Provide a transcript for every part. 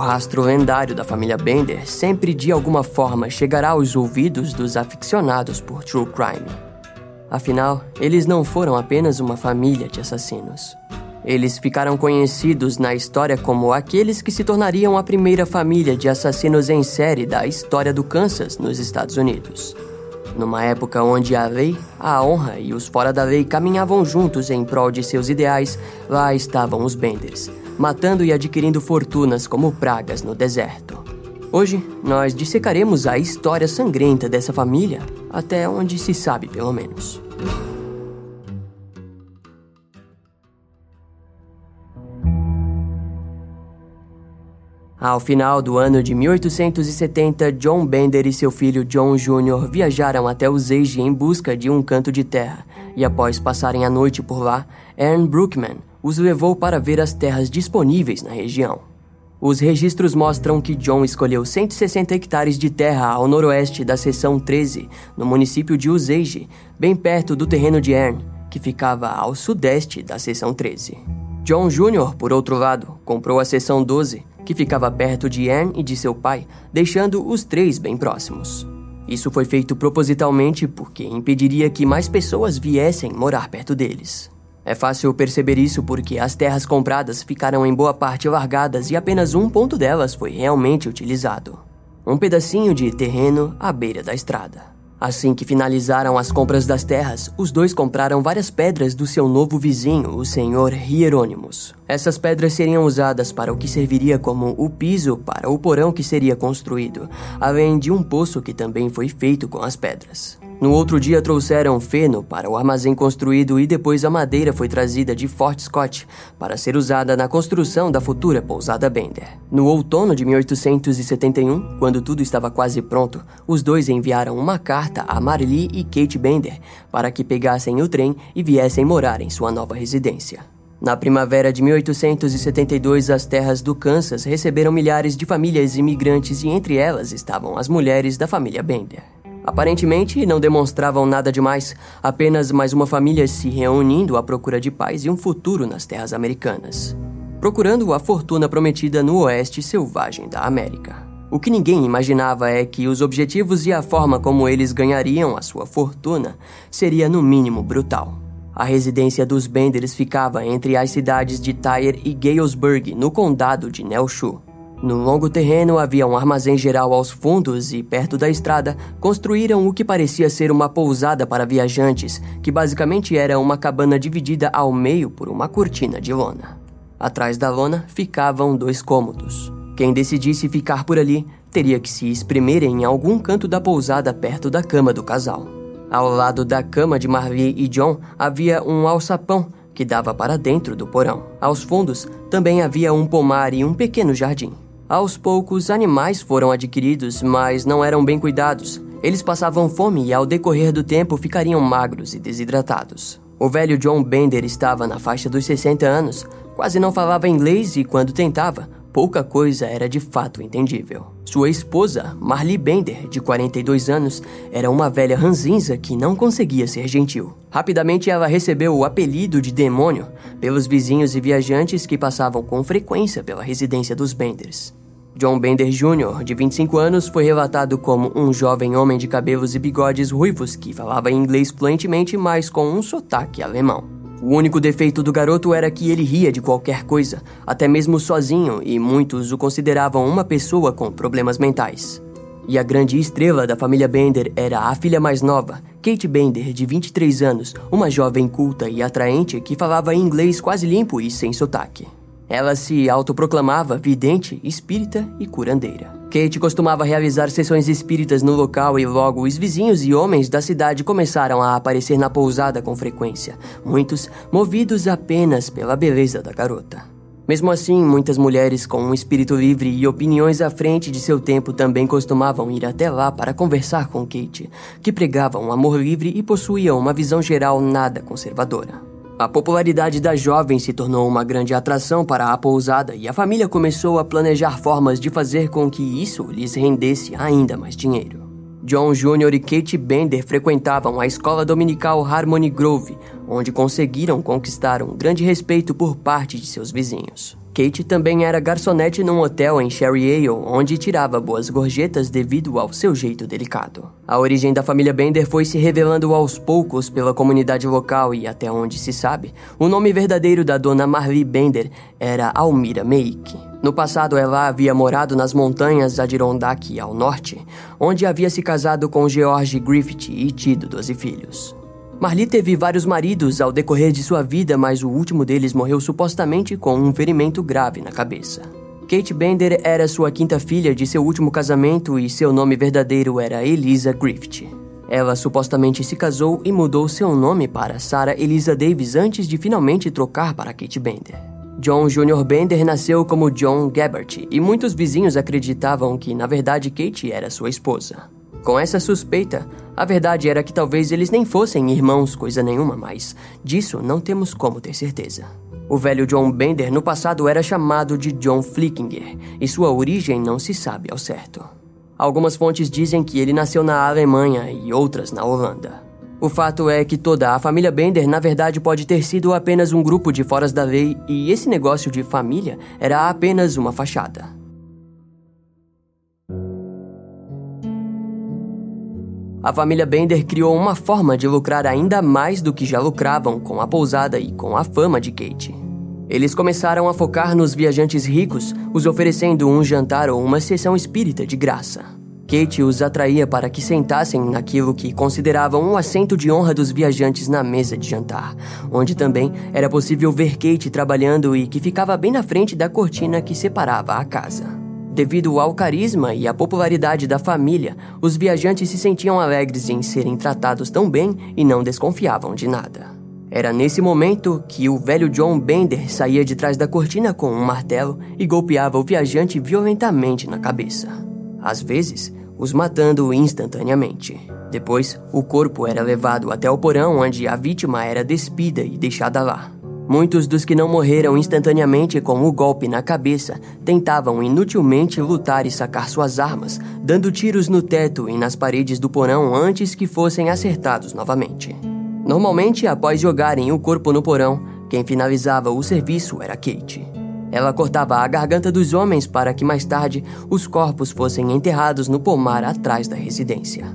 rastro lendário da família Bender sempre de alguma forma chegará aos ouvidos dos aficionados por true crime. Afinal, eles não foram apenas uma família de assassinos. Eles ficaram conhecidos na história como aqueles que se tornariam a primeira família de assassinos em série da história do Kansas nos Estados Unidos. Numa época onde a lei, a honra e os fora da lei caminhavam juntos em prol de seus ideais, lá estavam os Benders, matando e adquirindo fortunas como pragas no deserto. Hoje, nós dissecaremos a história sangrenta dessa família, até onde se sabe, pelo menos. Ao final do ano de 1870, John Bender e seu filho John Jr. viajaram até o em busca de um canto de terra, e após passarem a noite por lá, Aaron Brookman os levou para ver as terras disponíveis na região. Os registros mostram que John escolheu 160 hectares de terra ao noroeste da seção 13, no município de Uzeige, bem perto do terreno de Ern, que ficava ao sudeste da seção 13. John Jr., por outro lado, comprou a seção 12, que ficava perto de Anne e de seu pai, deixando os três bem próximos. Isso foi feito propositalmente porque impediria que mais pessoas viessem morar perto deles. É fácil perceber isso porque as terras compradas ficaram em boa parte largadas e apenas um ponto delas foi realmente utilizado. Um pedacinho de terreno à beira da estrada. Assim que finalizaram as compras das terras, os dois compraram várias pedras do seu novo vizinho, o senhor Hieronymus. Essas pedras seriam usadas para o que serviria como o piso para o porão que seria construído, além de um poço que também foi feito com as pedras. No outro dia trouxeram feno para o armazém construído e depois a madeira foi trazida de Fort Scott para ser usada na construção da futura pousada Bender. No outono de 1871, quando tudo estava quase pronto, os dois enviaram uma carta a Marlee e Kate Bender para que pegassem o trem e viessem morar em sua nova residência. Na primavera de 1872, as terras do Kansas receberam milhares de famílias imigrantes e entre elas estavam as mulheres da família Bender. Aparentemente, não demonstravam nada demais, apenas mais uma família se reunindo à procura de paz e um futuro nas terras americanas. Procurando a fortuna prometida no oeste selvagem da América. O que ninguém imaginava é que os objetivos e a forma como eles ganhariam a sua fortuna seria no mínimo brutal. A residência dos Benders ficava entre as cidades de Tyre e Galesburg, no condado de Nelshu. No longo terreno havia um armazém geral aos fundos e, perto da estrada, construíram o que parecia ser uma pousada para viajantes, que basicamente era uma cabana dividida ao meio por uma cortina de lona. Atrás da lona ficavam dois cômodos. Quem decidisse ficar por ali teria que se espremer em algum canto da pousada perto da cama do casal. Ao lado da cama de Marley e John havia um alçapão que dava para dentro do porão. Aos fundos também havia um pomar e um pequeno jardim. Aos poucos, animais foram adquiridos, mas não eram bem cuidados. Eles passavam fome e, ao decorrer do tempo, ficariam magros e desidratados. O velho John Bender estava na faixa dos 60 anos, quase não falava inglês e, quando tentava, pouca coisa era de fato entendível. Sua esposa, Marley Bender, de 42 anos, era uma velha ranzinza que não conseguia ser gentil. Rapidamente ela recebeu o apelido de demônio pelos vizinhos e viajantes que passavam com frequência pela residência dos Benders. John Bender Jr., de 25 anos, foi relatado como um jovem homem de cabelos e bigodes ruivos que falava inglês fluentemente, mas com um sotaque alemão. O único defeito do garoto era que ele ria de qualquer coisa, até mesmo sozinho, e muitos o consideravam uma pessoa com problemas mentais. E a grande estrela da família Bender era a filha mais nova, Kate Bender, de 23 anos, uma jovem culta e atraente que falava inglês quase limpo e sem sotaque. Ela se autoproclamava vidente, espírita e curandeira. Kate costumava realizar sessões espíritas no local e logo os vizinhos e homens da cidade começaram a aparecer na pousada com frequência, muitos movidos apenas pela beleza da garota. Mesmo assim, muitas mulheres com um espírito livre e opiniões à frente de seu tempo também costumavam ir até lá para conversar com Kate, que pregava um amor livre e possuía uma visão geral nada conservadora. A popularidade da jovem se tornou uma grande atração para a pousada e a família começou a planejar formas de fazer com que isso lhes rendesse ainda mais dinheiro. John Jr. e Kate Bender frequentavam a escola dominical Harmony Grove, onde conseguiram conquistar um grande respeito por parte de seus vizinhos. Kate também era garçonete num hotel em Sherry Ale, onde tirava boas gorjetas devido ao seu jeito delicado. A origem da família Bender foi se revelando aos poucos pela comunidade local e, até onde se sabe, o nome verdadeiro da dona Marley Bender era Almira Meik. No passado, ela havia morado nas montanhas Adirondack, ao norte, onde havia se casado com George Griffith e tido 12 filhos. Marli teve vários maridos ao decorrer de sua vida, mas o último deles morreu supostamente com um ferimento grave na cabeça. Kate Bender era sua quinta filha de seu último casamento e seu nome verdadeiro era Elisa Griffith. Ela supostamente se casou e mudou seu nome para Sarah Elisa Davis antes de finalmente trocar para Kate Bender. John Jr. Bender nasceu como John Gabbert e muitos vizinhos acreditavam que, na verdade, Kate era sua esposa. Com essa suspeita, a verdade era que talvez eles nem fossem irmãos, coisa nenhuma, mas disso não temos como ter certeza. O velho John Bender no passado era chamado de John Flickinger, e sua origem não se sabe ao certo. Algumas fontes dizem que ele nasceu na Alemanha e outras na Holanda. O fato é que toda a família Bender, na verdade, pode ter sido apenas um grupo de foras da lei, e esse negócio de família era apenas uma fachada. A família Bender criou uma forma de lucrar ainda mais do que já lucravam com a pousada e com a fama de Kate. Eles começaram a focar nos viajantes ricos, os oferecendo um jantar ou uma sessão espírita de graça. Kate os atraía para que sentassem naquilo que consideravam um assento de honra dos viajantes na mesa de jantar, onde também era possível ver Kate trabalhando e que ficava bem na frente da cortina que separava a casa. Devido ao carisma e à popularidade da família, os viajantes se sentiam alegres em serem tratados tão bem e não desconfiavam de nada. Era nesse momento que o velho John Bender saía de trás da cortina com um martelo e golpeava o viajante violentamente na cabeça. Às vezes, os matando instantaneamente. Depois, o corpo era levado até o porão onde a vítima era despida e deixada lá. Muitos dos que não morreram instantaneamente com o golpe na cabeça tentavam inutilmente lutar e sacar suas armas, dando tiros no teto e nas paredes do porão antes que fossem acertados novamente. Normalmente, após jogarem o corpo no porão, quem finalizava o serviço era Kate. Ela cortava a garganta dos homens para que mais tarde os corpos fossem enterrados no pomar atrás da residência.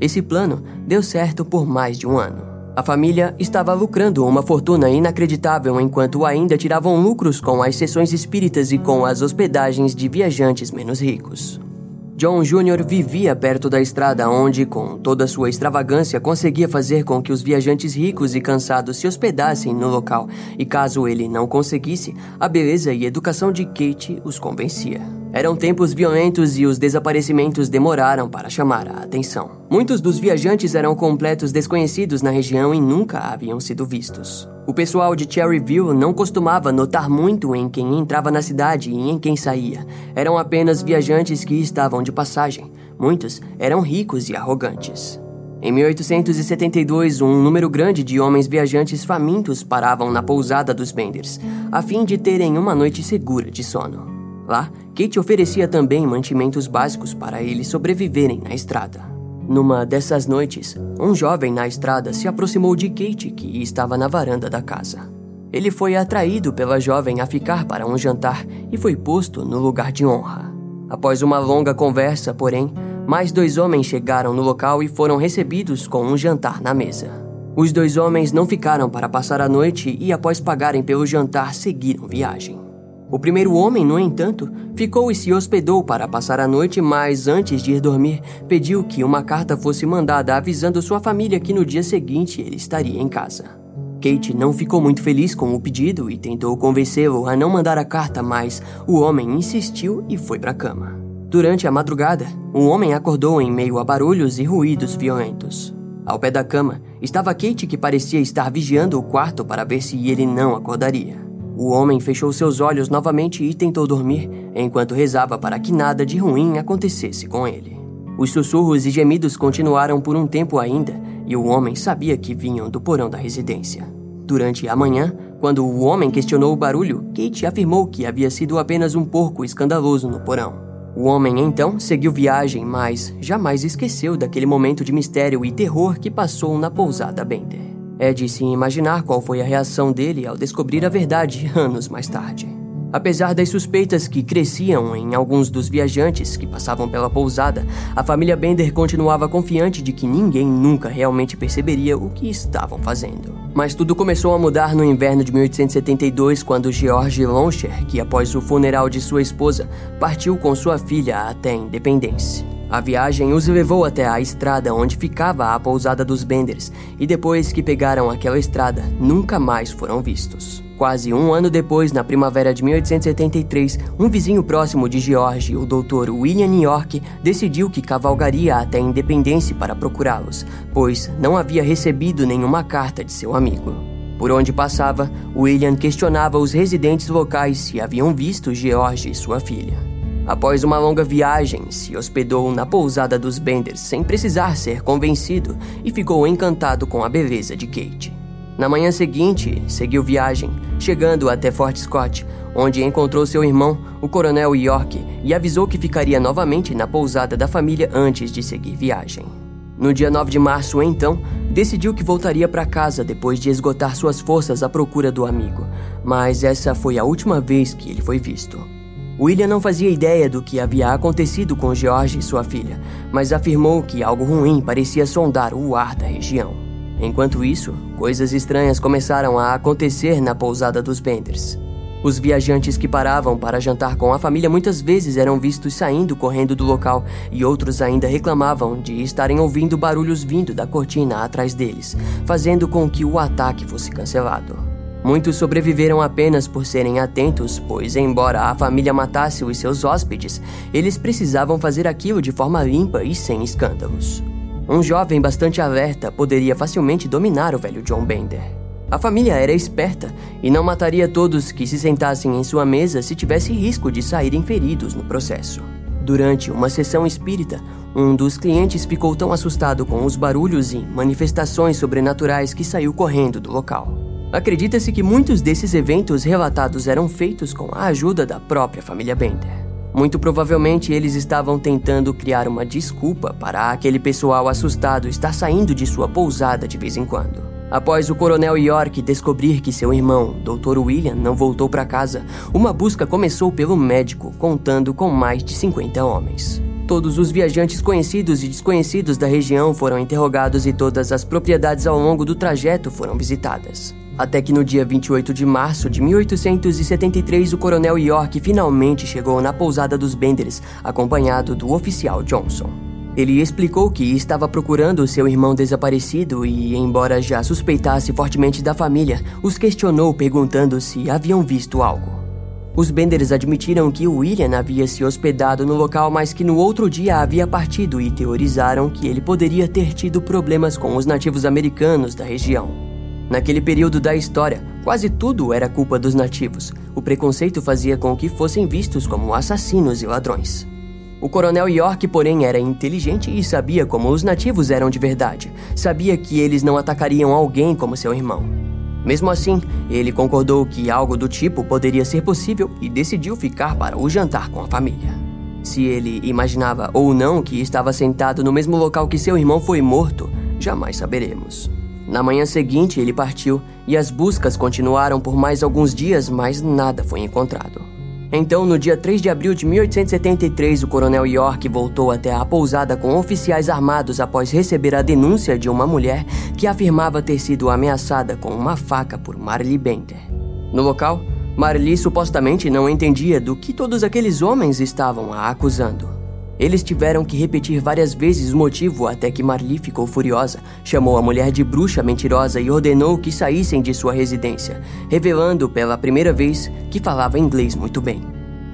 Esse plano deu certo por mais de um ano. A família estava lucrando uma fortuna inacreditável enquanto ainda tiravam lucros com as sessões espíritas e com as hospedagens de viajantes menos ricos. John Jr. vivia perto da estrada, onde, com toda sua extravagância, conseguia fazer com que os viajantes ricos e cansados se hospedassem no local, e caso ele não conseguisse, a beleza e educação de Kate os convencia. Eram tempos violentos e os desaparecimentos demoraram para chamar a atenção. Muitos dos viajantes eram completos desconhecidos na região e nunca haviam sido vistos. O pessoal de Cherryville não costumava notar muito em quem entrava na cidade e em quem saía. Eram apenas viajantes que estavam de passagem. Muitos eram ricos e arrogantes. Em 1872, um número grande de homens viajantes famintos paravam na pousada dos Benders, a fim de terem uma noite segura de sono. Lá, Kate oferecia também mantimentos básicos para eles sobreviverem na estrada. Numa dessas noites, um jovem na estrada se aproximou de Kate, que estava na varanda da casa. Ele foi atraído pela jovem a ficar para um jantar e foi posto no lugar de honra. Após uma longa conversa, porém, mais dois homens chegaram no local e foram recebidos com um jantar na mesa. Os dois homens não ficaram para passar a noite e, após pagarem pelo jantar, seguiram viagem. O primeiro homem, no entanto, ficou e se hospedou para passar a noite, mas antes de ir dormir, pediu que uma carta fosse mandada avisando sua família que no dia seguinte ele estaria em casa. Kate não ficou muito feliz com o pedido e tentou convencê-lo a não mandar a carta, mas o homem insistiu e foi para a cama. Durante a madrugada, o homem acordou em meio a barulhos e ruídos violentos. Ao pé da cama estava Kate, que parecia estar vigiando o quarto para ver se ele não acordaria. O homem fechou seus olhos novamente e tentou dormir, enquanto rezava para que nada de ruim acontecesse com ele. Os sussurros e gemidos continuaram por um tempo ainda, e o homem sabia que vinham do porão da residência. Durante a manhã, quando o homem questionou o barulho, Kate afirmou que havia sido apenas um porco escandaloso no porão. O homem então seguiu viagem, mas jamais esqueceu daquele momento de mistério e terror que passou na pousada Bender. É de se imaginar qual foi a reação dele ao descobrir a verdade anos mais tarde. Apesar das suspeitas que cresciam em alguns dos viajantes que passavam pela pousada, a família Bender continuava confiante de que ninguém nunca realmente perceberia o que estavam fazendo. Mas tudo começou a mudar no inverno de 1872, quando George Lonscher, que após o funeral de sua esposa, partiu com sua filha até Independência. A viagem os levou até a estrada onde ficava a pousada dos Benders, e depois que pegaram aquela estrada, nunca mais foram vistos. Quase um ano depois, na primavera de 1873, um vizinho próximo de George, o Dr. William York, decidiu que cavalgaria até Independência para procurá-los, pois não havia recebido nenhuma carta de seu amigo. Por onde passava, William questionava os residentes locais se haviam visto George e sua filha. Após uma longa viagem, se hospedou na pousada dos Benders sem precisar ser convencido e ficou encantado com a beleza de Kate. Na manhã seguinte, seguiu viagem, chegando até Fort Scott, onde encontrou seu irmão, o coronel York, e avisou que ficaria novamente na pousada da família antes de seguir viagem. No dia 9 de março, então, decidiu que voltaria para casa depois de esgotar suas forças à procura do amigo, mas essa foi a última vez que ele foi visto. William não fazia ideia do que havia acontecido com George e sua filha, mas afirmou que algo ruim parecia sondar o ar da região. Enquanto isso, coisas estranhas começaram a acontecer na pousada dos Benders. Os viajantes que paravam para jantar com a família muitas vezes eram vistos saindo correndo do local e outros ainda reclamavam de estarem ouvindo barulhos vindo da cortina atrás deles, fazendo com que o ataque fosse cancelado. Muitos sobreviveram apenas por serem atentos, pois, embora a família matasse os seus hóspedes, eles precisavam fazer aquilo de forma limpa e sem escândalos. Um jovem bastante alerta poderia facilmente dominar o velho John Bender. A família era esperta e não mataria todos que se sentassem em sua mesa se tivesse risco de saírem feridos no processo. Durante uma sessão espírita, um dos clientes ficou tão assustado com os barulhos e manifestações sobrenaturais que saiu correndo do local. Acredita-se que muitos desses eventos relatados eram feitos com a ajuda da própria família Bender. Muito provavelmente eles estavam tentando criar uma desculpa para aquele pessoal assustado estar saindo de sua pousada de vez em quando. Após o coronel York descobrir que seu irmão, Dr. William, não voltou para casa, uma busca começou pelo médico, contando com mais de 50 homens. Todos os viajantes conhecidos e desconhecidos da região foram interrogados e todas as propriedades ao longo do trajeto foram visitadas. Até que no dia 28 de março de 1873, o coronel York finalmente chegou na pousada dos Benders, acompanhado do oficial Johnson. Ele explicou que estava procurando seu irmão desaparecido e, embora já suspeitasse fortemente da família, os questionou perguntando se haviam visto algo. Os Benders admitiram que William havia se hospedado no local, mas que no outro dia havia partido e teorizaram que ele poderia ter tido problemas com os nativos americanos da região. Naquele período da história, quase tudo era culpa dos nativos. O preconceito fazia com que fossem vistos como assassinos e ladrões. O coronel York, porém, era inteligente e sabia como os nativos eram de verdade. Sabia que eles não atacariam alguém como seu irmão. Mesmo assim, ele concordou que algo do tipo poderia ser possível e decidiu ficar para o jantar com a família. Se ele imaginava ou não que estava sentado no mesmo local que seu irmão foi morto, jamais saberemos. Na manhã seguinte, ele partiu e as buscas continuaram por mais alguns dias, mas nada foi encontrado. Então, no dia 3 de abril de 1873, o coronel York voltou até a pousada com oficiais armados após receber a denúncia de uma mulher que afirmava ter sido ameaçada com uma faca por Marley Bender. No local, Marley supostamente não entendia do que todos aqueles homens estavam a acusando. Eles tiveram que repetir várias vezes o motivo até que Marli ficou furiosa, chamou a mulher de bruxa mentirosa e ordenou que saíssem de sua residência, revelando pela primeira vez que falava inglês muito bem.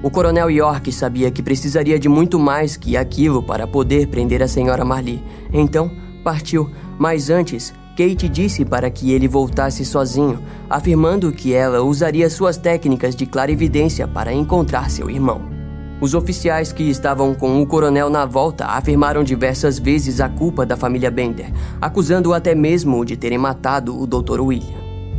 O coronel York sabia que precisaria de muito mais que aquilo para poder prender a senhora Marli. Então, partiu, mas antes, Kate disse para que ele voltasse sozinho, afirmando que ela usaria suas técnicas de clarividência para encontrar seu irmão. Os oficiais que estavam com o coronel na volta afirmaram diversas vezes a culpa da família Bender, acusando-o até mesmo de terem matado o Dr. William.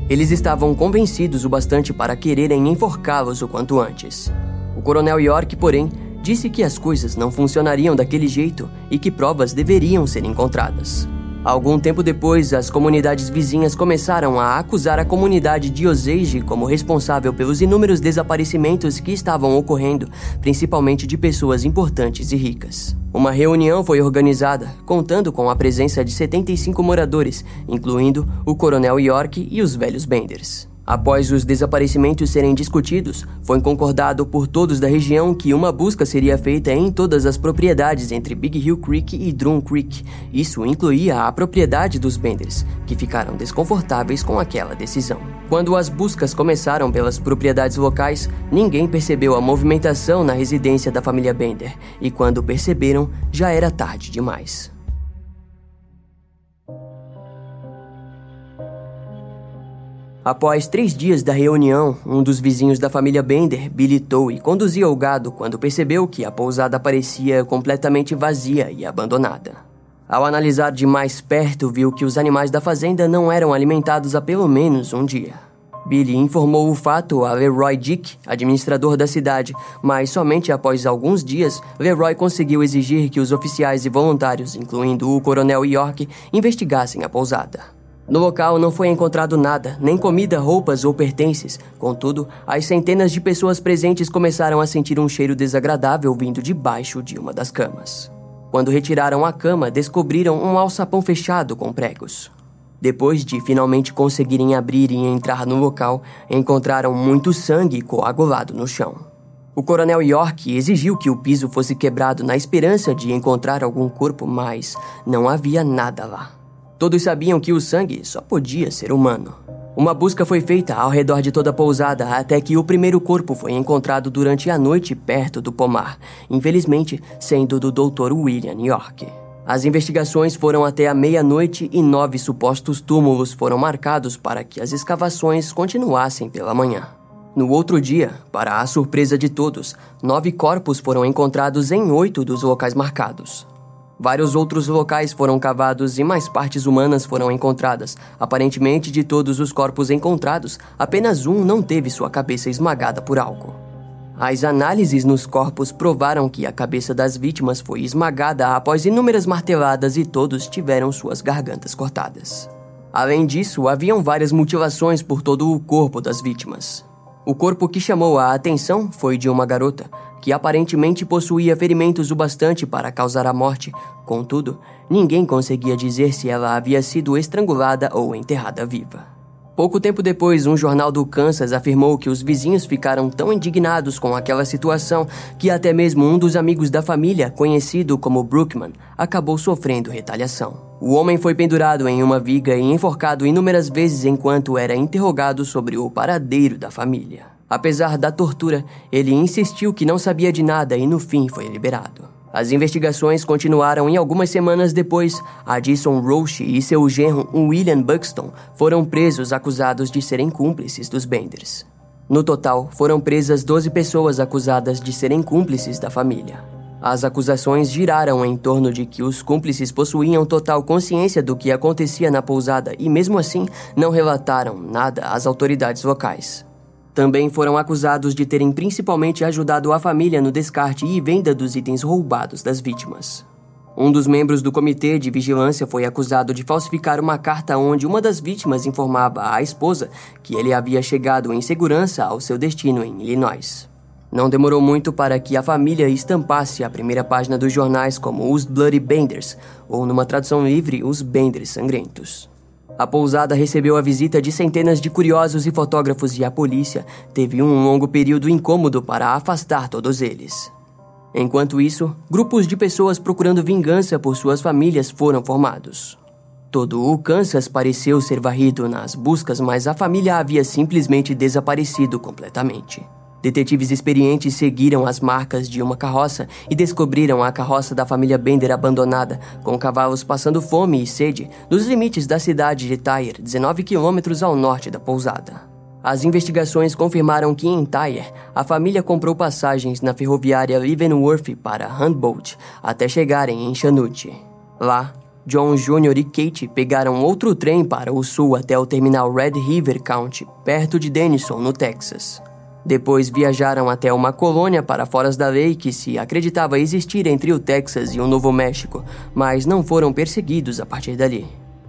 Eles estavam convencidos o bastante para quererem enforcá-los o quanto antes. O coronel York, porém, disse que as coisas não funcionariam daquele jeito e que provas deveriam ser encontradas. Algum tempo depois, as comunidades vizinhas começaram a acusar a comunidade de Osage como responsável pelos inúmeros desaparecimentos que estavam ocorrendo, principalmente de pessoas importantes e ricas. Uma reunião foi organizada, contando com a presença de 75 moradores, incluindo o Coronel York e os velhos Benders. Após os desaparecimentos serem discutidos, foi concordado por todos da região que uma busca seria feita em todas as propriedades entre Big Hill Creek e Drum Creek. Isso incluía a propriedade dos Benders, que ficaram desconfortáveis com aquela decisão. Quando as buscas começaram pelas propriedades locais, ninguém percebeu a movimentação na residência da família Bender, e quando perceberam, já era tarde demais. Após três dias da reunião, um dos vizinhos da família Bender bilitou e conduzia o gado quando percebeu que a pousada parecia completamente vazia e abandonada. Ao analisar de mais perto, viu que os animais da fazenda não eram alimentados há pelo menos um dia. Billy informou o fato a Leroy Dick, administrador da cidade, mas somente após alguns dias, Leroy conseguiu exigir que os oficiais e voluntários, incluindo o coronel York, investigassem a pousada. No local não foi encontrado nada, nem comida, roupas ou pertences. Contudo, as centenas de pessoas presentes começaram a sentir um cheiro desagradável vindo debaixo de uma das camas. Quando retiraram a cama, descobriram um alçapão fechado com pregos. Depois de finalmente conseguirem abrir e entrar no local, encontraram muito sangue coagulado no chão. O coronel York exigiu que o piso fosse quebrado na esperança de encontrar algum corpo, mas não havia nada lá. Todos sabiam que o sangue só podia ser humano. Uma busca foi feita ao redor de toda a pousada até que o primeiro corpo foi encontrado durante a noite perto do pomar, infelizmente sendo do Dr. William York. As investigações foram até a meia-noite e nove supostos túmulos foram marcados para que as escavações continuassem pela manhã. No outro dia, para a surpresa de todos, nove corpos foram encontrados em oito dos locais marcados. Vários outros locais foram cavados e mais partes humanas foram encontradas. Aparentemente, de todos os corpos encontrados, apenas um não teve sua cabeça esmagada por algo. As análises nos corpos provaram que a cabeça das vítimas foi esmagada após inúmeras marteladas e todos tiveram suas gargantas cortadas. Além disso, haviam várias mutilações por todo o corpo das vítimas. O corpo que chamou a atenção foi de uma garota, que aparentemente possuía ferimentos o bastante para causar a morte. Contudo, ninguém conseguia dizer se ela havia sido estrangulada ou enterrada viva. Pouco tempo depois, um jornal do Kansas afirmou que os vizinhos ficaram tão indignados com aquela situação que até mesmo um dos amigos da família, conhecido como Brookman, acabou sofrendo retaliação. O homem foi pendurado em uma viga e enforcado inúmeras vezes enquanto era interrogado sobre o paradeiro da família. Apesar da tortura, ele insistiu que não sabia de nada e no fim foi liberado. As investigações continuaram e algumas semanas depois, Addison Roche e seu genro William Buxton foram presos acusados de serem cúmplices dos Benders. No total, foram presas 12 pessoas acusadas de serem cúmplices da família. As acusações giraram em torno de que os cúmplices possuíam total consciência do que acontecia na pousada e, mesmo assim, não relataram nada às autoridades locais. Também foram acusados de terem principalmente ajudado a família no descarte e venda dos itens roubados das vítimas. Um dos membros do comitê de vigilância foi acusado de falsificar uma carta onde uma das vítimas informava à esposa que ele havia chegado em segurança ao seu destino em Illinois. Não demorou muito para que a família estampasse a primeira página dos jornais como os Bloody Benders, ou numa tradução livre, os Benders Sangrentos. A pousada recebeu a visita de centenas de curiosos e fotógrafos e a polícia teve um longo período incômodo para afastar todos eles. Enquanto isso, grupos de pessoas procurando vingança por suas famílias foram formados. Todo o Kansas pareceu ser varrido nas buscas, mas a família havia simplesmente desaparecido completamente. Detetives experientes seguiram as marcas de uma carroça e descobriram a carroça da família Bender abandonada, com cavalos passando fome e sede, nos limites da cidade de Tyre, 19 quilômetros ao norte da pousada. As investigações confirmaram que em Tyre, a família comprou passagens na ferroviária Leavenworth para Humboldt até chegarem em Chanute. Lá, John Jr. e Kate pegaram outro trem para o sul até o terminal Red River County, perto de Denison, no Texas. Depois viajaram até uma colônia para fora da lei que se acreditava existir entre o Texas e o Novo México, mas não foram perseguidos a partir dali.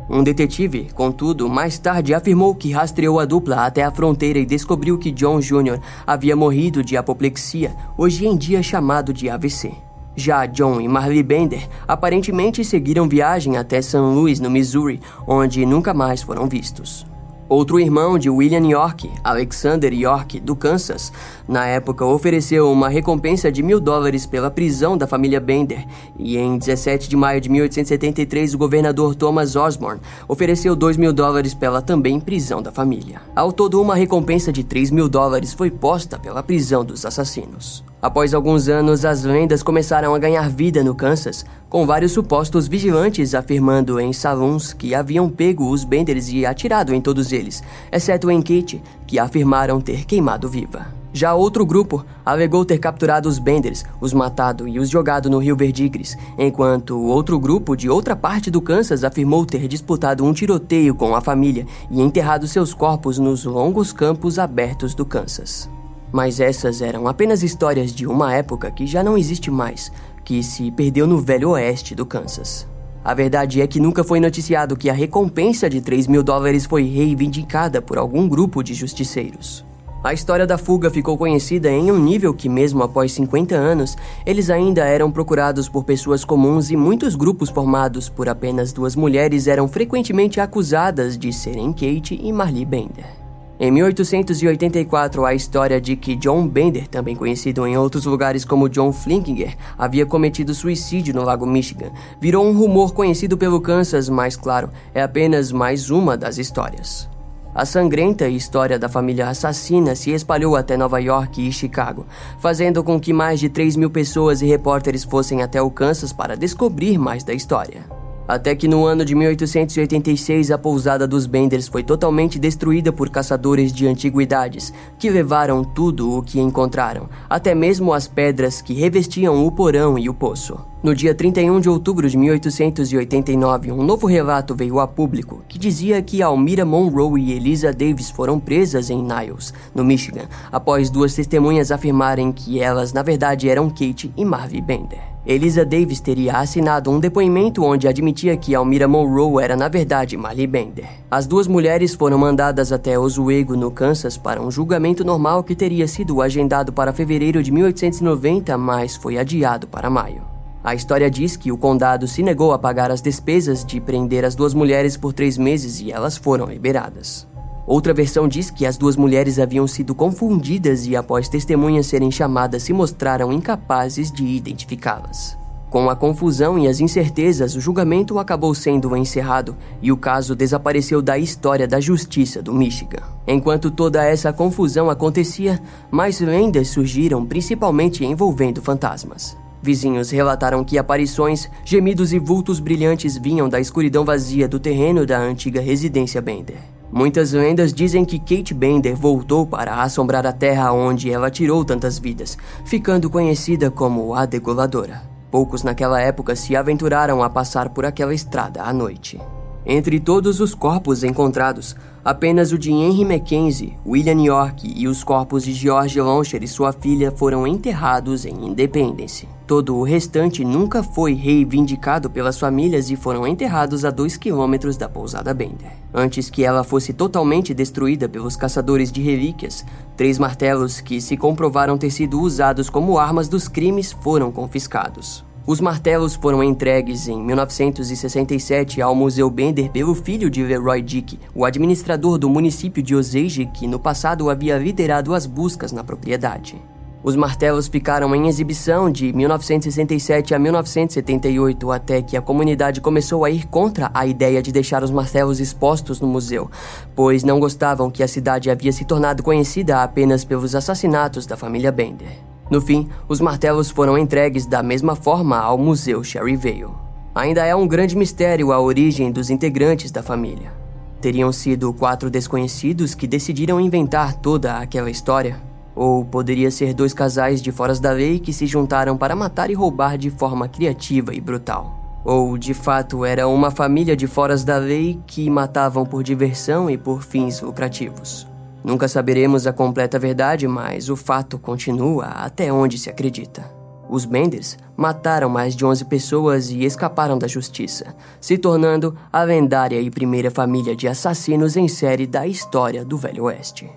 Um detetive, contudo, mais tarde afirmou que rastreou a dupla até a fronteira e descobriu que John Jr. havia morrido de apoplexia, hoje em dia chamado de AVC. Já John e Marley Bender aparentemente seguiram viagem até St. Louis, no Missouri, onde nunca mais foram vistos. Outro irmão de William York, Alexander York, do Kansas, na época ofereceu uma recompensa de mil dólares pela prisão da família Bender, e em 17 de maio de 1873 o governador Thomas Osborne ofereceu dois mil dólares pela também prisão da família. Ao todo, uma recompensa de 3 mil dólares foi posta pela prisão dos assassinos. Após alguns anos, as lendas começaram a ganhar vida no Kansas, com vários supostos vigilantes afirmando em salões que haviam pego os Benders e atirado em todos eles, exceto em Kate, que afirmaram ter queimado viva. Já outro grupo alegou ter capturado os Benders, os matado e os jogado no rio Verdigris, enquanto outro grupo de outra parte do Kansas afirmou ter disputado um tiroteio com a família e enterrado seus corpos nos longos campos abertos do Kansas. Mas essas eram apenas histórias de uma época que já não existe mais, que se perdeu no velho oeste do Kansas. A verdade é que nunca foi noticiado que a recompensa de 3 mil dólares foi reivindicada por algum grupo de justiceiros. A história da fuga ficou conhecida em um nível que, mesmo após 50 anos, eles ainda eram procurados por pessoas comuns e muitos grupos formados por apenas duas mulheres eram frequentemente acusadas de serem Kate e Marley Bender. Em 1884, a história de que John Bender, também conhecido em outros lugares como John Flinkinger, havia cometido suicídio no Lago Michigan, virou um rumor conhecido pelo Kansas, mas claro, é apenas mais uma das histórias. A sangrenta história da família assassina se espalhou até Nova York e Chicago, fazendo com que mais de 3 mil pessoas e repórteres fossem até o Kansas para descobrir mais da história. Até que no ano de 1886 a pousada dos Benders foi totalmente destruída por caçadores de antiguidades, que levaram tudo o que encontraram, até mesmo as pedras que revestiam o porão e o poço. No dia 31 de outubro de 1889, um novo relato veio a público que dizia que Almira Monroe e Elisa Davis foram presas em Niles, no Michigan, após duas testemunhas afirmarem que elas na verdade eram Kate e Marvin Bender. Elisa Davis teria assinado um depoimento onde admitia que Almira Monroe era na verdade Marley Bender. As duas mulheres foram mandadas até Oswego, no Kansas, para um julgamento normal que teria sido agendado para fevereiro de 1890, mas foi adiado para maio. A história diz que o condado se negou a pagar as despesas de prender as duas mulheres por três meses e elas foram liberadas. Outra versão diz que as duas mulheres haviam sido confundidas e, após testemunhas serem chamadas, se mostraram incapazes de identificá-las. Com a confusão e as incertezas, o julgamento acabou sendo encerrado e o caso desapareceu da história da justiça do Michigan. Enquanto toda essa confusão acontecia, mais lendas surgiram, principalmente envolvendo fantasmas. Vizinhos relataram que aparições, gemidos e vultos brilhantes vinham da escuridão vazia do terreno da antiga residência Bender. Muitas lendas dizem que Kate Bender voltou para assombrar a terra onde ela tirou tantas vidas, ficando conhecida como a Degoladora. Poucos naquela época se aventuraram a passar por aquela estrada à noite. Entre todos os corpos encontrados, apenas o de Henry Mackenzie, William York e os corpos de George Launcher e sua filha foram enterrados em Independence. Todo o restante nunca foi reivindicado pelas famílias e foram enterrados a dois quilômetros da pousada Bender. Antes que ela fosse totalmente destruída pelos caçadores de relíquias, três martelos que se comprovaram ter sido usados como armas dos crimes foram confiscados. Os martelos foram entregues em 1967 ao Museu Bender pelo filho de Leroy Dick, o administrador do município de Osage, que no passado havia liderado as buscas na propriedade. Os martelos ficaram em exibição de 1967 a 1978, até que a comunidade começou a ir contra a ideia de deixar os martelos expostos no museu, pois não gostavam que a cidade havia se tornado conhecida apenas pelos assassinatos da família Bender. No fim, os martelos foram entregues da mesma forma ao Museu Vale. Ainda é um grande mistério a origem dos integrantes da família. Teriam sido quatro desconhecidos que decidiram inventar toda aquela história? Ou poderia ser dois casais de foras da lei que se juntaram para matar e roubar de forma criativa e brutal? Ou de fato era uma família de foras da lei que matavam por diversão e por fins lucrativos? Nunca saberemos a completa verdade, mas o fato continua até onde se acredita. Os Benders mataram mais de 11 pessoas e escaparam da justiça, se tornando a lendária e primeira família de assassinos em série da história do Velho Oeste.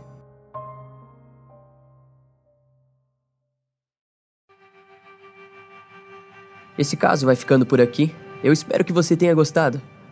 Esse caso vai ficando por aqui. Eu espero que você tenha gostado.